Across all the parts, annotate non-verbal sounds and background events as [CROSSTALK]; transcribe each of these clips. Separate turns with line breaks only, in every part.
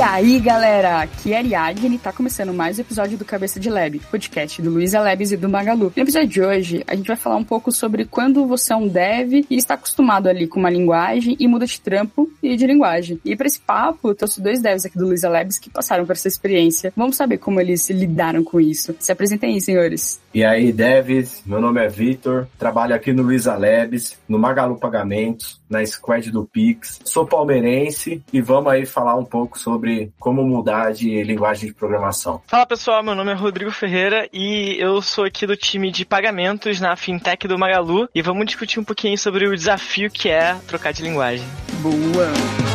E aí, galera, aqui é Ariadne e tá começando mais um episódio do Cabeça de Lab, podcast do Luiz Labs e do Magalu. No episódio de hoje, a gente vai falar um pouco sobre quando você é um dev e está acostumado ali com uma linguagem e muda de trampo e de linguagem. E para esse papo, eu trouxe dois devs aqui do Luiz Labs que passaram por essa experiência. Vamos saber como eles lidaram com isso. Se apresentem aí, senhores.
E aí, devs, meu nome é Vitor, trabalho aqui no Luiza Labs, no Magalu Pagamentos, na Squad do Pix. Sou palmeirense e vamos aí falar um pouco sobre como mudar de linguagem de programação.
Fala pessoal, meu nome é Rodrigo Ferreira e eu sou aqui do time de pagamentos na Fintech do Magalu e vamos discutir um pouquinho sobre o desafio que é trocar de linguagem.
Boa!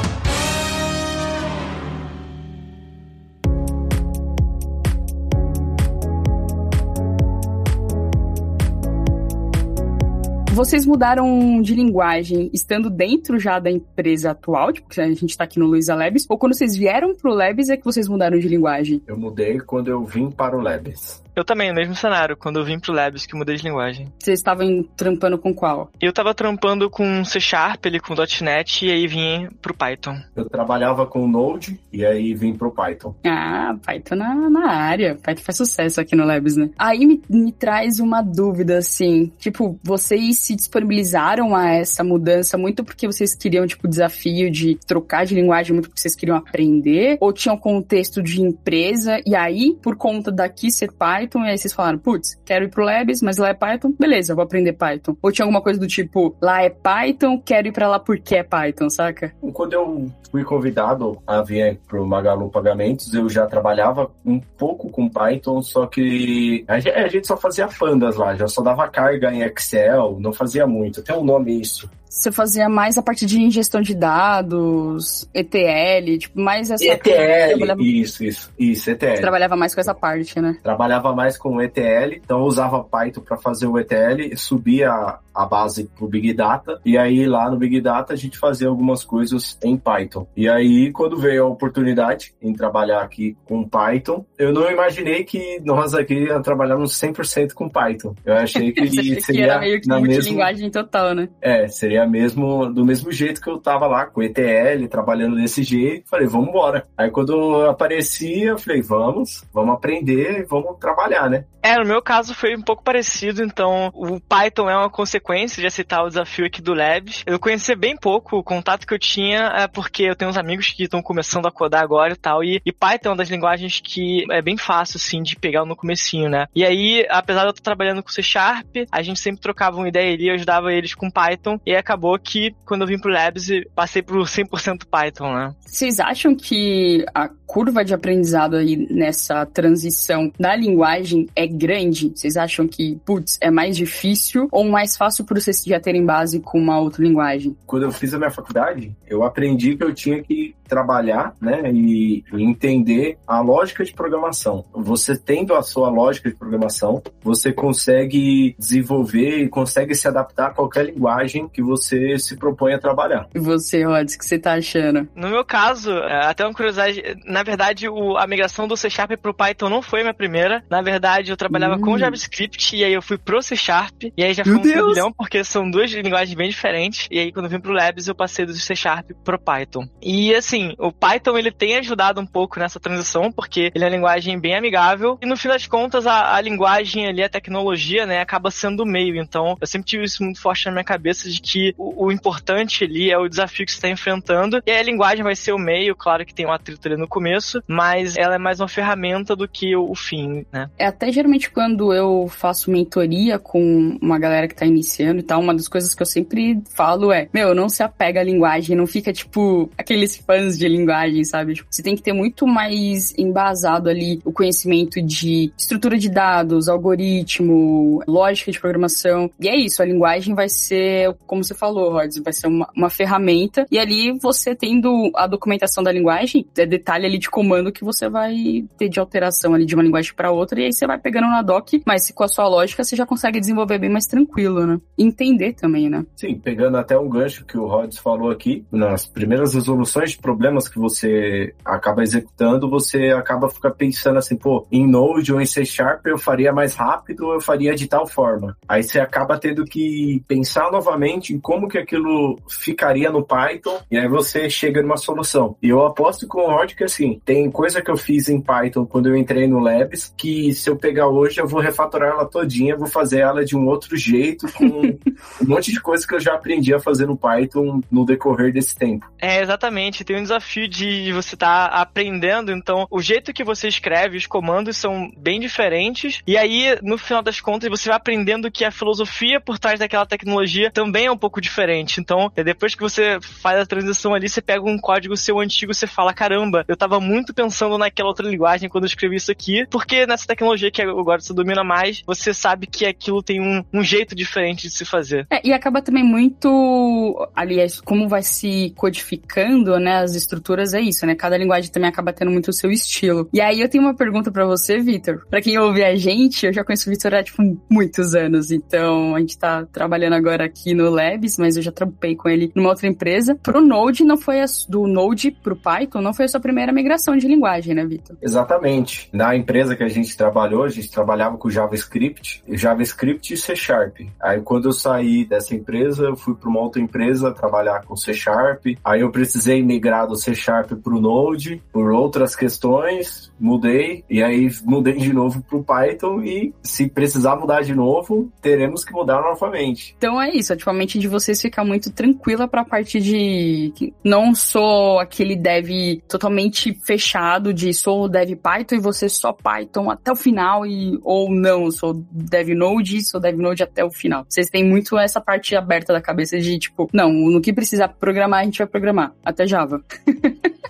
Vocês mudaram de linguagem estando dentro já da empresa atual, tipo, a gente tá aqui no Luiza Labs, ou quando vocês vieram pro Labs é que vocês mudaram de linguagem?
Eu mudei quando eu vim para o Labs.
Eu também, no mesmo cenário, quando eu vim pro Labs que mudei de linguagem.
Vocês estavam trampando com qual?
Eu tava trampando com C Sharp, ele com .NET, e aí vim pro Python.
Eu trabalhava com Node, e aí vim pro Python.
Ah, Python na, na área. Python faz sucesso aqui no Labs, né? Aí me, me traz uma dúvida, assim, tipo, vocês se disponibilizaram a essa mudança muito porque vocês queriam, tipo, desafio de trocar de linguagem muito porque vocês queriam aprender? Ou tinha um contexto de empresa, e aí, por conta daqui ser Python, Python, e aí vocês falaram, putz, quero ir pro Labs, mas lá é Python, beleza, vou aprender Python. Ou tinha alguma coisa do tipo, lá é Python, quero ir pra lá porque é Python, saca?
Quando eu fui convidado a vir pro Magalu Pagamentos, eu já trabalhava um pouco com Python, só que a gente só fazia pandas lá, já só dava carga em Excel, não fazia muito. Tem um nome isso.
Você fazia mais a parte de ingestão de dados, ETL, tipo, mais essa...
ETL, trabalhava... isso, isso, isso, ETL. Você
trabalhava mais com essa parte, né?
Trabalhava mais com ETL, então eu usava Python para fazer o ETL, subia a base pro Big Data, e aí lá no Big Data a gente fazia algumas coisas em Python. E aí, quando veio a oportunidade em trabalhar aqui com Python, eu não imaginei que nós aqui trabalhamos 100% com Python. Eu achei que [LAUGHS] seria
que era meio que
na mesma
linguagem total, né?
É, seria mesmo do mesmo jeito que eu tava lá com ETL, trabalhando desse jeito. Falei, vamos embora. Aí quando aparecia, eu falei, vamos, vamos aprender, vamos trabalhar, né?
É, no meu caso foi um pouco parecido, então o Python é uma consequência de aceitar o desafio aqui do Labs. Eu conhecia bem pouco, o contato que eu tinha é porque eu tenho uns amigos que estão começando a codar agora e tal, e, e Python é uma das linguagens que é bem fácil, assim, de pegar no comecinho, né? E aí, apesar de eu estar trabalhando com C Sharp, a gente sempre trocava uma ideia ali, eu ajudava eles com Python, e acabou que quando eu vim pro Labs, passei pro 100% Python, né?
Vocês acham que a curva de aprendizado aí nessa transição da linguagem é grande? Vocês acham que, putz, é mais difícil ou mais fácil por vocês já terem base com uma outra linguagem?
Quando eu fiz a minha faculdade, eu aprendi que eu tinha que trabalhar, né, e entender a lógica de programação. Você tendo a sua lógica de programação, você consegue desenvolver e consegue se adaptar a qualquer linguagem que você se propõe a trabalhar.
E você, Rods, o que você tá achando?
No meu caso, é, até uma curiosidade, na verdade, o, a migração do C Sharp pro Python não foi a minha primeira. Na verdade, eu trabalhava hum. com JavaScript e aí eu fui pro C Sharp e aí já foi meu um turbilhão, porque são duas linguagens bem diferentes. E aí, quando eu vim pro Labs, eu passei do C Sharp pro Python. E assim, o Python ele tem ajudado um pouco nessa transição, porque ele é uma linguagem bem amigável. E no fim das contas, a, a linguagem ali, a tecnologia, né, acaba sendo o meio. Então, eu sempre tive isso muito forte na minha cabeça de que o, o importante ali é o desafio que você está enfrentando. E aí a linguagem vai ser o meio, claro que tem um atrito ali no começo, mas ela é mais uma ferramenta do que o, o fim, né?
É até geralmente quando eu faço mentoria com uma galera que tá iniciando e tal, uma das coisas que eu sempre falo é, meu, não se apega à linguagem, não fica tipo aqueles fãs de linguagem, sabe? Tipo, você tem que ter muito mais embasado ali o conhecimento de estrutura de dados, algoritmo, lógica de programação. E é isso, a linguagem vai ser, como você falou, Rods, vai ser uma, uma ferramenta. E ali você tendo a documentação da linguagem, é detalhe ali de comando que você vai ter de alteração ali de uma linguagem para outra. E aí você vai pegando na doc, mas com a sua lógica você já consegue desenvolver bem mais tranquilo, né? Entender também, né?
Sim, pegando até um gancho que o Rods falou aqui, nas primeiras resoluções de problemas que você acaba executando, você acaba ficar pensando assim, pô, em Node ou em C Sharp eu faria mais rápido, eu faria de tal forma. Aí você acaba tendo que pensar novamente em como que aquilo ficaria no Python, e aí você chega numa solução. E eu aposto com o Rod que assim, tem coisa que eu fiz em Python quando eu entrei no Labs, que se eu pegar hoje eu vou refatorar ela todinha, vou fazer ela de um outro jeito, com [LAUGHS] um monte de coisa que eu já aprendi a fazer no Python no decorrer desse tempo.
É, exatamente. Tem um desafio de você estar tá aprendendo, então o jeito que você escreve, os comandos são bem diferentes, e aí, no final das contas, você vai aprendendo que a filosofia por trás daquela tecnologia também é um pouco diferente. Então, é depois que você faz a transição ali, você pega um código seu antigo você fala, caramba, eu tava muito pensando naquela outra linguagem quando eu escrevi isso aqui, porque nessa tecnologia que agora você domina mais, você sabe que aquilo tem um, um jeito diferente de se fazer.
É, e acaba também muito, aliás, como vai se codificando, né, as estruturas é isso, né? Cada linguagem também acaba tendo muito o seu estilo. E aí eu tenho uma pergunta para você, Vitor. Para quem ouve a gente, eu já conheço o Vitor há, tipo, muitos anos, então a gente tá trabalhando agora aqui no Labs, mas eu já trampei com ele numa outra empresa. Pro Node não foi a, do Node pro Python, não foi a sua primeira migração de linguagem, né, Vitor?
Exatamente. Na empresa que a gente trabalhou, a gente trabalhava com JavaScript, JavaScript e C Sharp. Aí quando eu saí dessa empresa, eu fui para uma outra empresa trabalhar com C Sharp. Aí eu precisei migrar do C Sharp pro Node por outras questões, mudei e aí mudei de novo pro Python e se precisar mudar de novo, teremos que mudar novamente.
Então é isso, atualmente de vocês ficar muito tranquila para a parte de não sou aquele dev totalmente fechado de sou dev Python e você só Python até o final e ou não, sou dev Node, sou dev Node até o final. Vocês têm muito essa parte aberta da cabeça de tipo, não, no que precisar programar, a gente vai programar, até Java.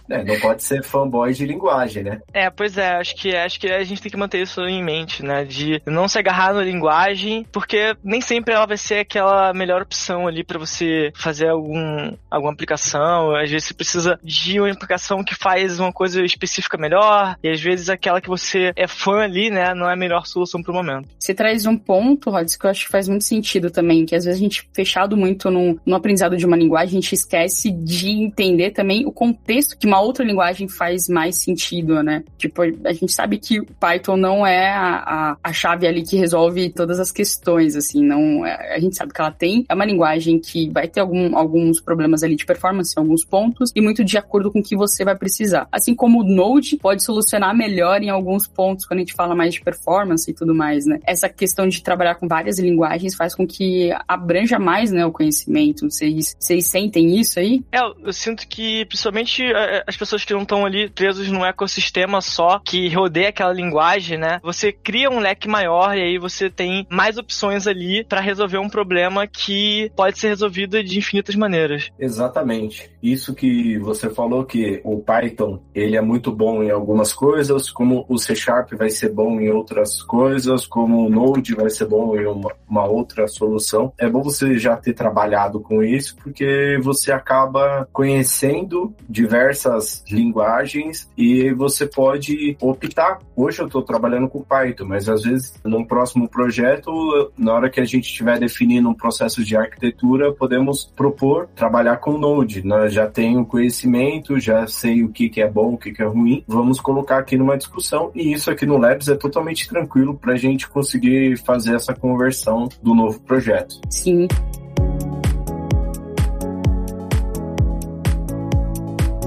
É, não pode ser fanboy de linguagem, né?
É, pois é, acho que acho que a gente tem que manter isso em mente, né? De não se agarrar na linguagem, porque nem sempre ela vai ser aquela melhor opção ali para você fazer algum, alguma aplicação. Às vezes você precisa de uma aplicação que faz uma coisa específica melhor, e às vezes aquela que você é fã ali, né, não é a melhor solução pro momento.
Você traz um ponto, Rods, que eu acho que faz muito sentido também, que às vezes a gente, fechado muito no, no aprendizado de uma linguagem, a gente esquece de entender também o contexto que uma outra linguagem faz mais sentido, né? Tipo, a gente sabe que o Python não é a, a, a chave ali que resolve todas as questões, assim, não, é, a gente sabe que ela tem, é uma linguagem que vai ter algum, alguns problemas ali de performance em alguns pontos e muito de acordo com o que você vai precisar. Assim como o Node pode solucionar melhor em alguns pontos quando a gente fala mais de performance e tudo mais, né? Essa questão de trabalhar com várias linguagens faz com que abranja mais, né, o conhecimento. Vocês, vocês sentem isso aí?
É, eu sinto que principalmente é, é, as pessoas que não estão ali presos num ecossistema só que rodeia aquela linguagem, né? Você cria um leque maior e aí você tem mais opções ali para resolver um problema que pode ser resolvido de infinitas maneiras.
Exatamente. Isso que você falou que o Python, ele é muito bom em algumas coisas, como o C Sharp vai ser bom em outras coisas, como o Node vai ser bom em uma, uma outra solução. É bom você já ter trabalhado com isso, porque você acaba conhecendo diversas linguagens e você pode optar. Hoje eu estou trabalhando com Python, mas às vezes num próximo projeto, na hora que a gente estiver definindo um processo de arquitetura, podemos propor trabalhar com Node. Né? Já tenho conhecimento, já sei o que, que é bom, o que, que é ruim. Vamos colocar aqui numa discussão e isso aqui no Labs é totalmente tranquilo para a gente conseguir fazer essa conversão do novo projeto.
Sim.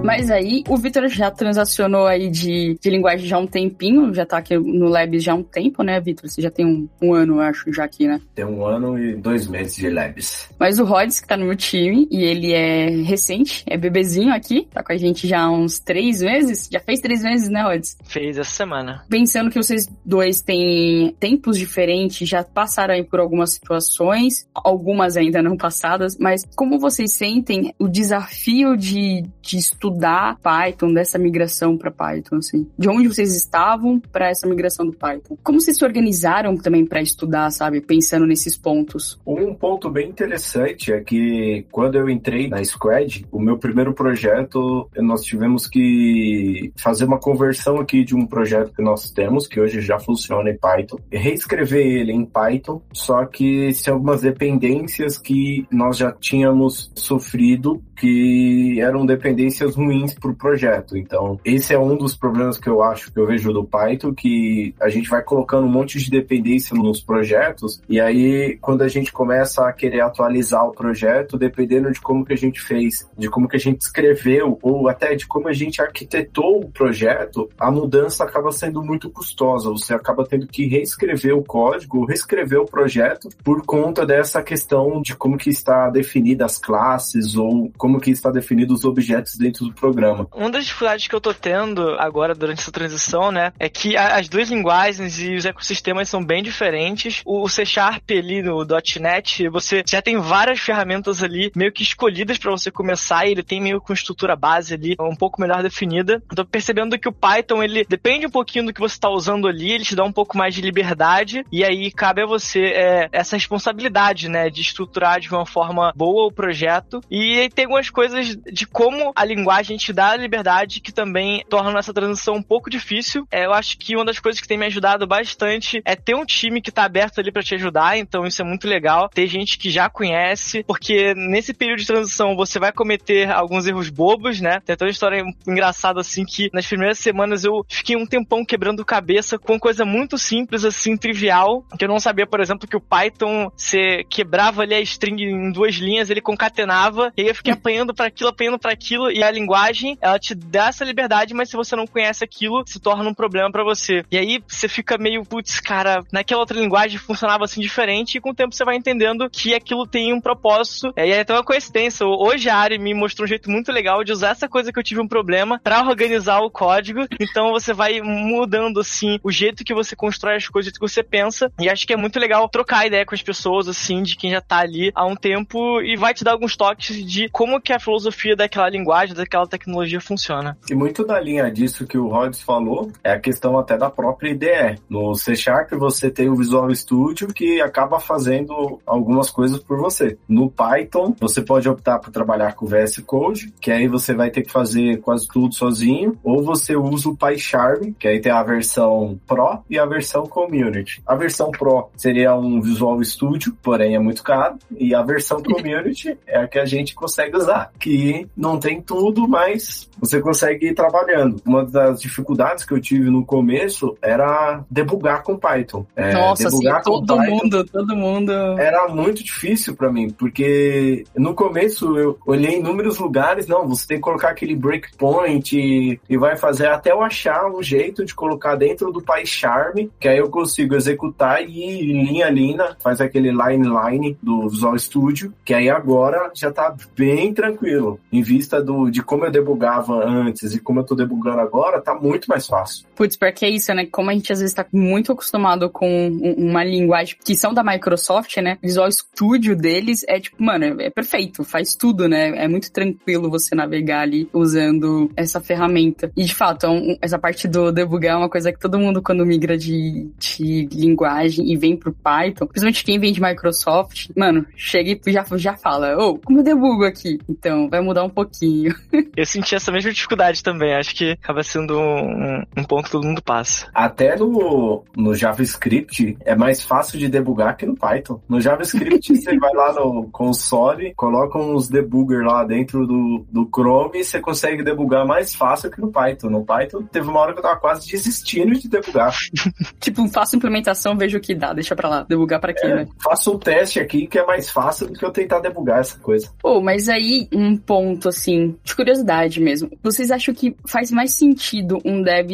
Mas aí, o Vitor já transacionou aí de, de linguagem já há um tempinho, já tá aqui no Labs já há um tempo, né, Vitor? Você já tem um, um ano, eu acho, já aqui, né?
Tem um ano e dois meses de Labs.
Mas o Rods, que tá no meu time, e ele é recente, é bebezinho aqui, tá com a gente já há uns três meses. Já fez três meses, né, Rods?
Fez essa semana.
Pensando que vocês dois têm tempos diferentes, já passaram aí por algumas situações, algumas ainda não passadas, mas como vocês sentem o desafio de, de estudar estudar Python, dessa migração para Python, assim? De onde vocês estavam para essa migração do Python? Como vocês se organizaram também para estudar, sabe? Pensando nesses pontos.
Um ponto bem interessante é que quando eu entrei na Squad, o meu primeiro projeto, nós tivemos que fazer uma conversão aqui de um projeto que nós temos, que hoje já funciona em Python, reescrever ele em Python, só que tem algumas dependências que nós já tínhamos sofrido que eram dependências ruins para o projeto. Então, esse é um dos problemas que eu acho que eu vejo do Python, que a gente vai colocando um monte de dependência nos projetos, e aí quando a gente começa a querer atualizar o projeto, dependendo de como que a gente fez, de como que a gente escreveu, ou até de como a gente arquitetou o projeto, a mudança acaba sendo muito custosa. Você acaba tendo que reescrever o código, reescrever o projeto por conta dessa questão de como que está definida as classes ou como que está definido os objetos dentro do programa.
Uma das dificuldades que eu tô tendo agora durante essa transição, né, é que as duas linguagens e os ecossistemas são bem diferentes. O C Sharp ali no .NET, você já tem várias ferramentas ali meio que escolhidas para você começar e ele tem meio com estrutura base ali um pouco melhor definida. Tô percebendo que o Python, ele depende um pouquinho do que você está usando ali, ele te dá um pouco mais de liberdade e aí cabe a você é, essa responsabilidade, né, de estruturar de uma forma boa o projeto e tem coisas de como a linguagem te dá a liberdade que também torna essa transição um pouco difícil. É, eu acho que uma das coisas que tem me ajudado bastante é ter um time que tá aberto ali para te ajudar, então isso é muito legal. Ter gente que já conhece, porque nesse período de transição você vai cometer alguns erros bobos, né? Tem até uma história engraçada assim que nas primeiras semanas eu fiquei um tempão quebrando cabeça com coisa muito simples assim, trivial, que eu não sabia, por exemplo, que o Python você quebrava ali a string em duas linhas, ele concatenava, e aí eu fiquei apanhando para aquilo, apanhando para aquilo, e a linguagem, ela te dá essa liberdade, mas se você não conhece aquilo, se torna um problema para você. E aí você fica meio, putz, cara, naquela outra linguagem funcionava assim diferente, e com o tempo você vai entendendo que aquilo tem um propósito. E aí é até uma coincidência. Hoje a Ari me mostrou um jeito muito legal de usar essa coisa que eu tive um problema para organizar o código. Então você vai mudando assim o jeito que você constrói as coisas, que você pensa. E acho que é muito legal trocar ideia com as pessoas, assim, de quem já tá ali há um tempo e vai te dar alguns toques de como que a filosofia daquela linguagem, daquela tecnologia funciona.
E muito da linha disso que o Rods falou é a questão até da própria IDE. No C Sharp você tem o Visual Studio que acaba fazendo algumas coisas por você. No Python você pode optar por trabalhar com VS Code, que aí você vai ter que fazer quase tudo sozinho, ou você usa o PyCharm, que aí tem a versão Pro e a versão Community. A versão Pro seria um Visual Studio, porém é muito caro, e a versão [LAUGHS] Community é a que a gente consegue usar, que não tem tudo, mas você consegue ir trabalhando. Uma das dificuldades que eu tive no começo era debugar com Python.
É, Nossa, sim, todo Python mundo, todo mundo.
Era muito difícil para mim, porque no começo eu olhei em inúmeros lugares, não, você tem que colocar aquele breakpoint e, e vai fazer até eu achar um jeito de colocar dentro do PyCharm, que aí eu consigo executar e linha linha, faz aquele line line do Visual Studio, que aí agora já tá bem tranquilo. Em vista do, de como eu debugava antes e como eu tô debugando agora, tá muito mais fácil.
Putz, porque é isso, né? Como a gente às vezes tá muito acostumado com uma linguagem que são da Microsoft, né? Visual Studio deles é tipo, mano, é, é perfeito, faz tudo, né? É muito tranquilo você navegar ali usando essa ferramenta. E de fato, é essa parte do debugar é uma coisa que todo mundo quando migra de, de linguagem e vem pro Python, principalmente quem vem de Microsoft, mano, chega e já, já fala, ô, oh, como eu debugo aqui? Então, vai mudar um pouquinho. [LAUGHS]
eu senti essa mesma dificuldade também, acho que acaba sendo um, um ponto que todo mundo passa.
Até no, no JavaScript é mais fácil de debugar que no Python. No JavaScript [LAUGHS] você vai lá no console, coloca uns debugger lá dentro do, do Chrome e você consegue debugar mais fácil que no Python. No Python teve uma hora que eu tava quase desistindo de debugar. [LAUGHS]
tipo, faço implementação, vejo o que dá, deixa pra lá, debugar pra quê, é, né?
Faço um teste aqui que é mais fácil do que eu tentar debugar essa coisa.
Pô, mas aí um ponto assim, de curiosidade mesmo. Vocês acham que faz mais sentido um dev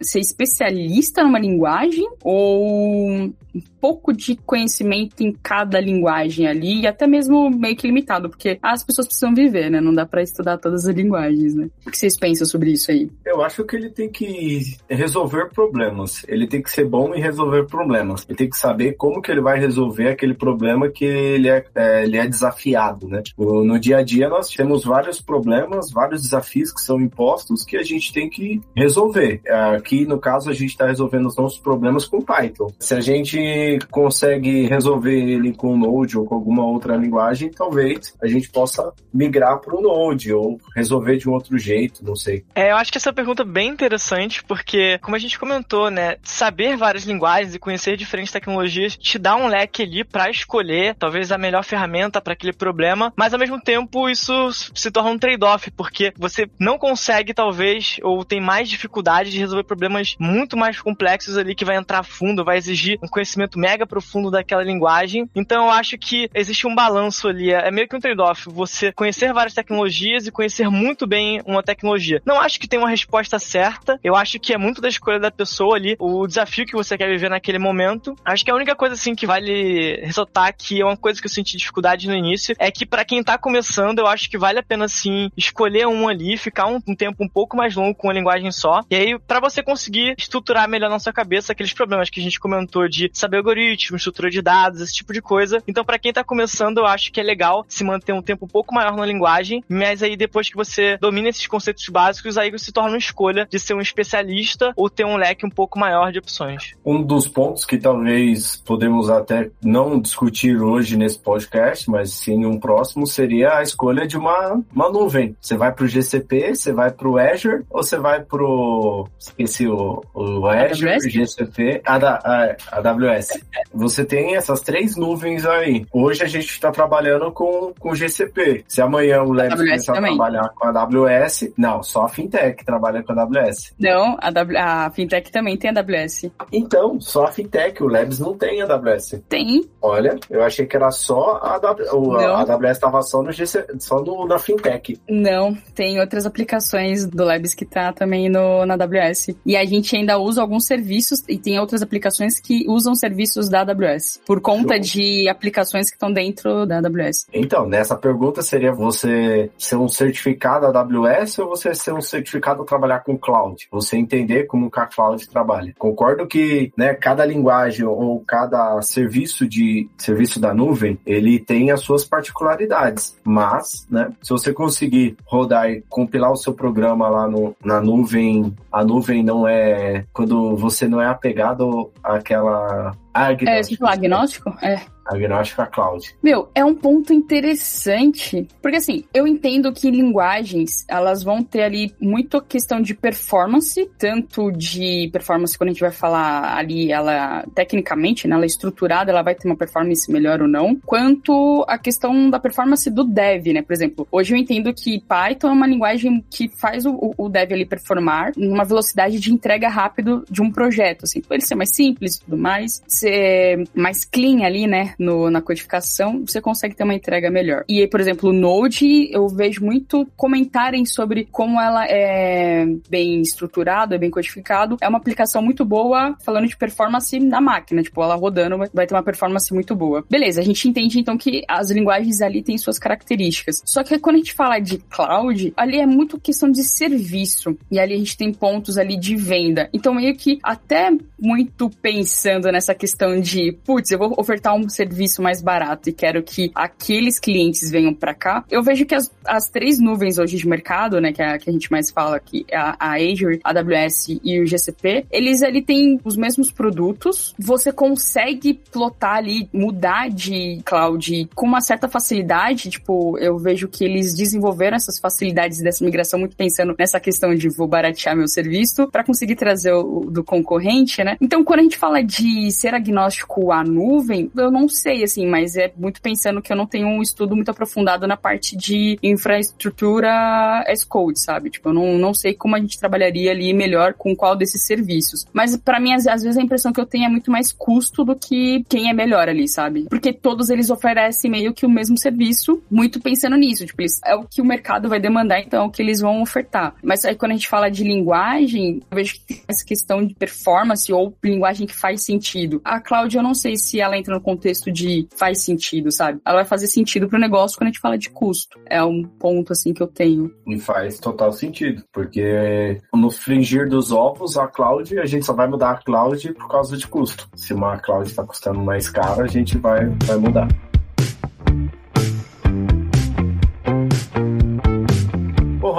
ser especialista numa linguagem ou um pouco de conhecimento em cada linguagem ali, e até mesmo meio que limitado, porque as pessoas precisam viver, né? Não dá para estudar todas as linguagens, né? O que vocês pensam sobre isso aí?
Eu acho que ele tem que resolver problemas. Ele tem que ser bom em resolver problemas. Ele tem que saber como que ele vai resolver aquele problema que ele é, é ele é desafiado, né? Tipo, no dia a dia nós temos vários problemas, vários desafios que são impostos que a gente tem que resolver. Aqui, no caso, a gente está resolvendo os nossos problemas com Python. Se a gente consegue resolver ele com Node ou com alguma outra linguagem, talvez a gente possa migrar para o Node ou resolver de um outro jeito, não sei.
É, eu acho que essa pergunta é bem interessante, porque, como a gente comentou, né, saber várias linguagens e conhecer diferentes tecnologias te dá um leque ali para escolher talvez a melhor ferramenta para aquele problema, mas ao mesmo tempo isso se torna um trade-off, porque você não consegue, talvez, ou tem mais dificuldade de resolver problemas muito mais complexos ali que vai entrar fundo, vai exigir um conhecimento mega profundo daquela linguagem. Então eu acho que existe um balanço ali, é meio que um trade-off, você conhecer várias tecnologias e conhecer muito bem uma tecnologia. Não acho que tem uma resposta certa, eu acho que é muito da escolha da pessoa ali, o desafio que você quer viver naquele momento. Acho que a única coisa assim que vale ressaltar que é uma coisa que eu senti dificuldade no início é que para quem tá começando, eu acho que vale a pena sim escolher um ali, ficar um, um tempo um pouco mais longo com uma linguagem só. E aí para você conseguir estruturar melhor na sua cabeça aqueles problemas que a gente comentou de saber algoritmo, estrutura de dados, esse tipo de coisa. Então para quem tá começando, eu acho que é legal se manter um tempo um pouco maior na linguagem, mas aí depois que você domina esses conceitos básicos, aí você torna uma escolha de ser um especialista ou ter um leque um pouco maior de opções.
Um dos pontos que talvez podemos até não discutir hoje nesse podcast, mas sim um próximo, seria a escolha de uma, uma nuvem. Você vai para o GCP, você vai para o Azure ou você vai para o... esqueci o, o Azure, AWS? GCP, a, a, a AWS. Você tem essas três nuvens aí. Hoje a gente está trabalhando com, com GCP. Se amanhã o Labs começar a trabalhar com a AWS, não, só a Fintech trabalha com a AWS.
Não, a, w, a Fintech também tem a AWS.
Então, só a Fintech, o Labs não tem a AWS.
Tem.
Olha, eu achei que era só a AWS, a AWS estava só no GC, só no, na Fintech.
Não, tem outras aplicações do Labs que tá também no, na AWS. E a gente ainda usa alguns serviços e tem outras aplicações que usam serviços da AWS, por conta Show. de aplicações que estão dentro da AWS.
Então, nessa pergunta seria você ser um certificado AWS ou você ser um certificado a trabalhar com cloud? Você entender como a cloud trabalha. Concordo que, né, cada linguagem ou cada serviço de serviço da nuvem, ele tem as suas particularidades, mas, né, se você conseguir rodar e compilar o seu programa lá no, na nuvem, a nuvem não é quando você não é apegado àquela
Agnóstico. É, tipo, agnóstico? É.
Agnóstico a cloud.
Meu, é um ponto interessante, porque assim, eu entendo que linguagens, elas vão ter ali muito questão de performance, tanto de performance quando a gente vai falar ali, ela, tecnicamente, né, ela é estruturada, ela vai ter uma performance melhor ou não, quanto a questão da performance do dev, né, por exemplo, hoje eu entendo que Python é uma linguagem que faz o, o dev ali performar numa velocidade de entrega rápido de um projeto, assim, ele ser mais simples e tudo mais, ser mais clean ali, né, no, na codificação, você consegue ter uma entrega melhor. E aí, por exemplo, o Node, eu vejo muito comentarem sobre como ela é bem estruturado, é bem codificado. É uma aplicação muito boa falando de performance na máquina, tipo, ela rodando vai ter uma performance muito boa. Beleza, a gente entende então que as linguagens ali têm suas características. Só que quando a gente fala de cloud, ali é muito questão de serviço. E ali a gente tem pontos ali de venda. Então, meio que até muito pensando nessa questão de, putz, eu vou ofertar um serviço mais barato e quero que aqueles clientes venham para cá. Eu vejo que as, as três nuvens hoje de mercado, né, que, é a, que a gente mais fala aqui, a, a Azure, a AWS e o GCP, eles ali têm os mesmos produtos. Você consegue plotar ali, mudar de cloud com uma certa facilidade. Tipo, eu vejo que eles desenvolveram essas facilidades dessa migração muito pensando nessa questão de vou baratear meu serviço para conseguir trazer o do concorrente, né? Então, quando a gente fala de ser agnóstico à nuvem, eu não sei, assim, mas é muito pensando que eu não tenho um estudo muito aprofundado na parte de infraestrutura as code, sabe? Tipo, eu não, não sei como a gente trabalharia ali melhor com qual desses serviços. Mas para mim, às, às, vezes, a impressão que eu tenho é muito mais custo do que quem é melhor ali, sabe? Porque todos eles oferecem meio que o mesmo serviço, muito pensando nisso. Tipo, eles, é o que o mercado vai demandar, então é o que eles vão ofertar. Mas aí quando a gente fala de linguagem, eu vejo que tem essa questão de performance ou linguagem que faz sentido a cloud, eu não sei se ela entra no contexto de faz sentido, sabe? Ela vai fazer sentido pro negócio quando a gente fala de custo. É um ponto, assim, que eu tenho.
E faz total sentido, porque no fringir dos ovos, a cloud, a gente só vai mudar a cloud por causa de custo. Se uma cloud está custando mais caro, a gente vai, vai mudar.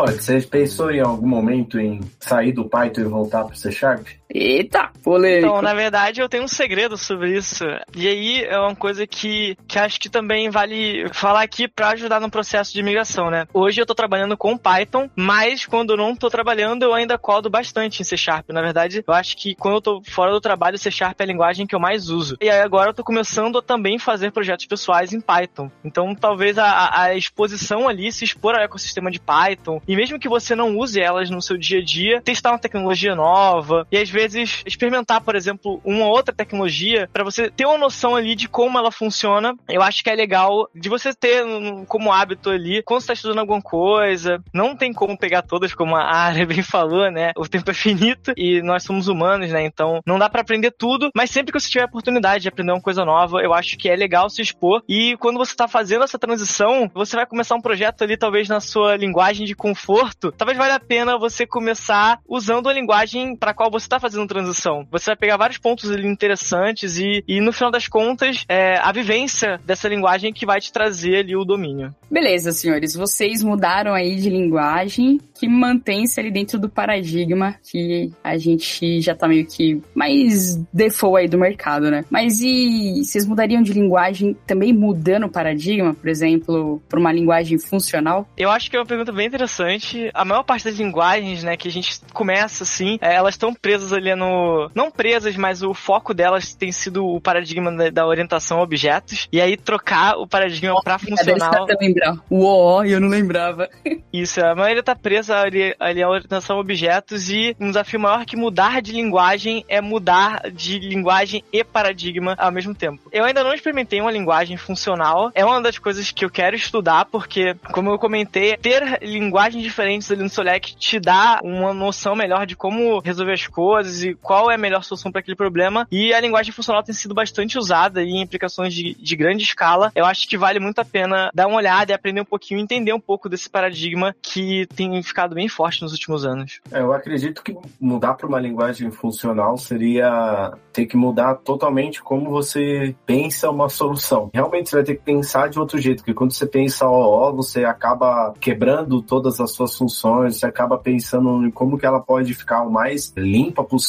Rod, você pensou em algum momento em sair do Python e voltar pro C Sharp?
Eita, polêmico.
Então, na verdade, eu tenho um segredo sobre isso. E aí é uma coisa que, que acho que também vale falar aqui para ajudar no processo de migração, né? Hoje eu tô trabalhando com Python, mas quando não tô trabalhando, eu ainda codo bastante em C Sharp. Na verdade, eu acho que quando eu tô fora do trabalho, C Sharp é a linguagem que eu mais uso. E aí agora eu tô começando a também fazer projetos pessoais em Python. Então, talvez a, a exposição ali, se expor ao ecossistema de Python, e mesmo que você não use elas no seu dia a dia, testar uma tecnologia nova, e às vezes experimentar, por exemplo, uma outra tecnologia para você ter uma noção ali de como ela funciona. Eu acho que é legal de você ter como hábito ali, quando você tá estudando alguma coisa, não tem como pegar todas, como a área [LAUGHS] bem falou, né? O tempo é finito e nós somos humanos, né? Então não dá para aprender tudo, mas sempre que você tiver a oportunidade de aprender uma coisa nova, eu acho que é legal se expor. E quando você tá fazendo essa transição, você vai começar um projeto ali, talvez na sua linguagem de conforto, talvez valha a pena você começar usando a linguagem para qual você tá fazendo transição. Você vai pegar vários pontos ali interessantes e, e no final das contas, é a vivência dessa linguagem que vai te trazer ali o domínio.
Beleza, senhores, vocês mudaram aí de linguagem que mantém-se ali dentro do paradigma que a gente já tá meio que mais default aí do mercado, né? Mas e vocês mudariam de linguagem também mudando o paradigma, por exemplo, para uma linguagem funcional?
Eu acho que é uma pergunta bem interessante. A maior parte das linguagens, né, que a gente começa assim, é, elas estão presas ali no. Não presas, mas o foco delas tem sido o paradigma da, da orientação a objetos. E aí trocar o paradigma oh, para funcional.
lembrar. O OO, eu não lembrava. [LAUGHS]
Isso, a maioria tá presa ali, ali a orientação a objetos e um desafio maior que mudar de linguagem é mudar de linguagem e paradigma ao mesmo tempo. Eu ainda não experimentei uma linguagem funcional. É uma das coisas que eu quero estudar, porque, como eu comentei, ter linguagens diferentes ali no Solec te dá uma noção melhor de como resolver as coisas e qual é a melhor solução para aquele problema. E a linguagem funcional tem sido bastante usada em aplicações de, de grande escala. Eu acho que vale muito a pena dar uma olhada e aprender um pouquinho, entender um pouco desse paradigma que tem ficado bem forte nos últimos anos.
É, eu acredito que mudar para uma linguagem funcional seria ter que mudar totalmente como você pensa uma solução. Realmente você vai ter que pensar de outro jeito, porque quando você pensa OO, você acaba quebrando todas as suas funções, você acaba pensando em como que ela pode ficar o mais limpa possível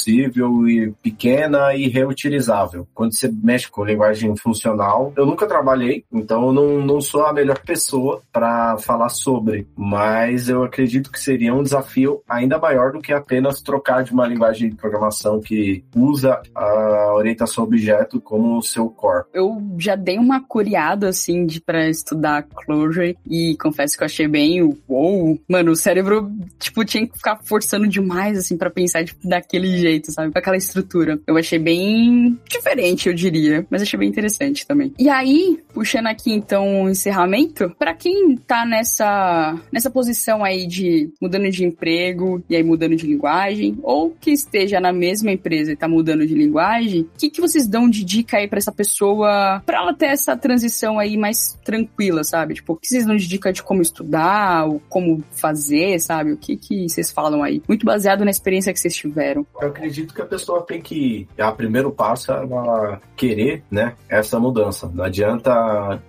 e pequena e reutilizável. Quando você mexe com linguagem funcional, eu nunca trabalhei, então eu não, não sou a melhor pessoa para falar sobre, mas eu acredito que seria um desafio ainda maior do que apenas trocar de uma linguagem de programação que usa a orientação objeto como seu core.
Eu já dei uma curiada assim de para estudar Clojure e confesso que eu achei bem wow, mano, o cérebro tipo tinha que ficar forçando demais assim para pensar tipo, daquele jeito, sabe? Com aquela estrutura. Eu achei bem diferente, eu diria, mas achei bem interessante também. E aí, puxando aqui então o encerramento, para quem tá nessa nessa posição aí de mudando de emprego e aí mudando de linguagem, ou que esteja na mesma empresa e tá mudando de linguagem, o que, que vocês dão de dica aí para essa pessoa, para ela ter essa transição aí mais tranquila, sabe? Tipo, o que vocês dão de dica de como estudar, ou como fazer, sabe? O que que vocês falam aí? Muito baseado na experiência que vocês tiveram.
Eu acredito que a pessoa tem que, a primeiro passo é ela querer, né, essa mudança. Não adianta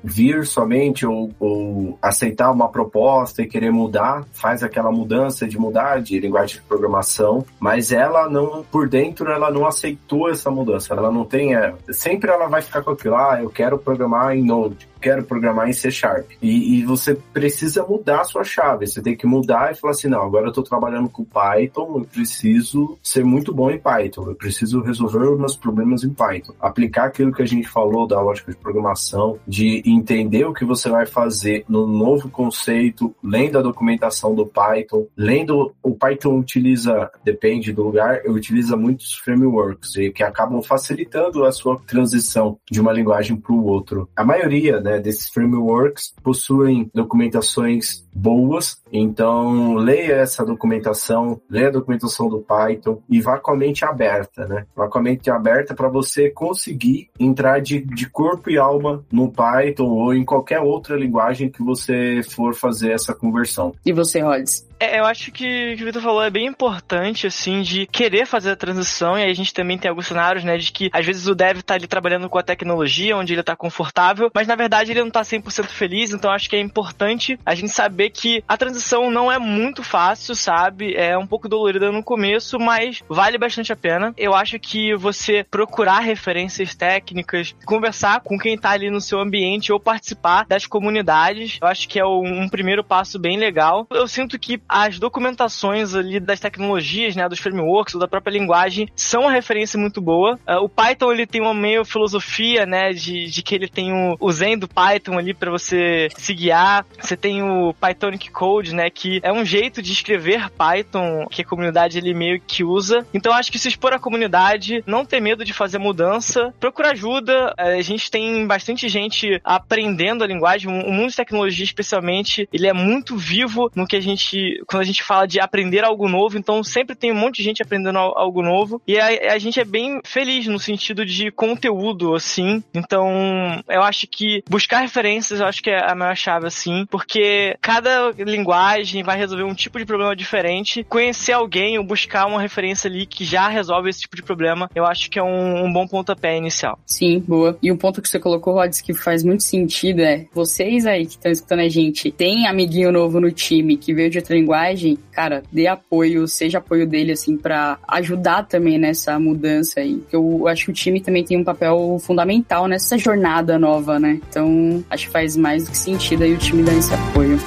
vir somente ou, ou aceitar uma proposta e querer mudar, faz aquela mudança de mudar de linguagem de programação, mas ela não, por dentro, ela não aceitou essa mudança. Ela não tem, é, sempre ela vai ficar com aquilo, ah, eu quero programar em Node quero programar em C Sharp. E, e, você precisa mudar a sua chave. Você tem que mudar e falar assim: não, agora eu estou trabalhando com Python, eu preciso ser muito bom em Python, eu preciso resolver os meus problemas em Python. Aplicar aquilo que a gente falou da lógica de programação, de entender o que você vai fazer no novo conceito, lendo a documentação do Python, lendo. O Python utiliza, depende do lugar, utiliza muitos frameworks que acabam facilitando a sua transição de uma linguagem para o outro. A maioria, né? desses frameworks possuem documentações boas, então leia essa documentação, leia a documentação do Python e vá com a mente aberta, né? Vá com a mente aberta para você conseguir entrar de, de corpo e alma no Python ou em qualquer outra linguagem que você for fazer essa conversão.
E você, Rods?
É, eu acho que o que o Vitor falou é bem importante, assim, de querer fazer a transição, e aí a gente também tem alguns cenários, né, de que às vezes o dev tá ali trabalhando com a tecnologia, onde ele tá confortável, mas na verdade ele não tá 100% feliz, então acho que é importante a gente saber que a transição não é muito fácil, sabe? É um pouco dolorida no começo, mas vale bastante a pena. Eu acho que você procurar referências técnicas, conversar com quem tá ali no seu ambiente ou participar das comunidades, eu acho que é um primeiro passo bem legal. Eu sinto que as documentações ali das tecnologias, né, dos frameworks ou da própria linguagem são uma referência muito boa. Uh, o Python ele tem uma meio filosofia, né, de, de que ele tem o, o Zen do Python ali para você se guiar. Você tem o Pythonic Code, né, que é um jeito de escrever Python que a comunidade ele meio que usa. Então acho que se expor à comunidade, não ter medo de fazer mudança, procura ajuda. A gente tem bastante gente aprendendo a linguagem. O mundo de tecnologia, especialmente, ele é muito vivo no que a gente, quando a gente fala de aprender algo novo. Então sempre tem um monte de gente aprendendo algo novo e a, a gente é bem feliz no sentido de conteúdo, assim. Então eu acho que buscar referências, eu acho que é a maior chave, assim, porque cada linguagem vai resolver um tipo de problema diferente. Conhecer alguém ou buscar uma referência ali que já resolve esse tipo de problema, eu acho que é um, um bom pontapé inicial.
Sim, boa. E um ponto que você colocou, Rods, que faz muito sentido é vocês aí que estão escutando a gente, tem amiguinho novo no time que veio de outra linguagem, cara, dê apoio, seja apoio dele, assim, para ajudar também nessa mudança aí. Eu acho que o time também tem um papel fundamental nessa jornada nova, né? Então, acho que faz mais do que sentido aí o time dar esse apoio.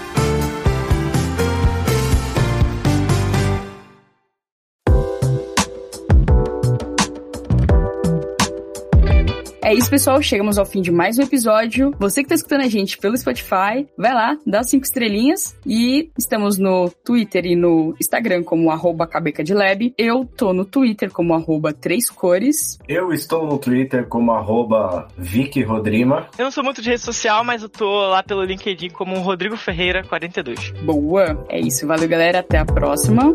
É isso, pessoal. Chegamos ao fim de mais um episódio. Você que tá escutando a gente pelo Spotify, vai lá, dá cinco estrelinhas. E estamos no Twitter e no Instagram como arroba cabecadlab. Eu tô no Twitter como arroba três cores.
Eu estou no Twitter como arroba Vicky Rodrima.
Eu não sou muito de rede social, mas eu tô lá pelo LinkedIn como Rodrigo Ferreira 42.
Boa! É isso. Valeu, galera. Até a próxima.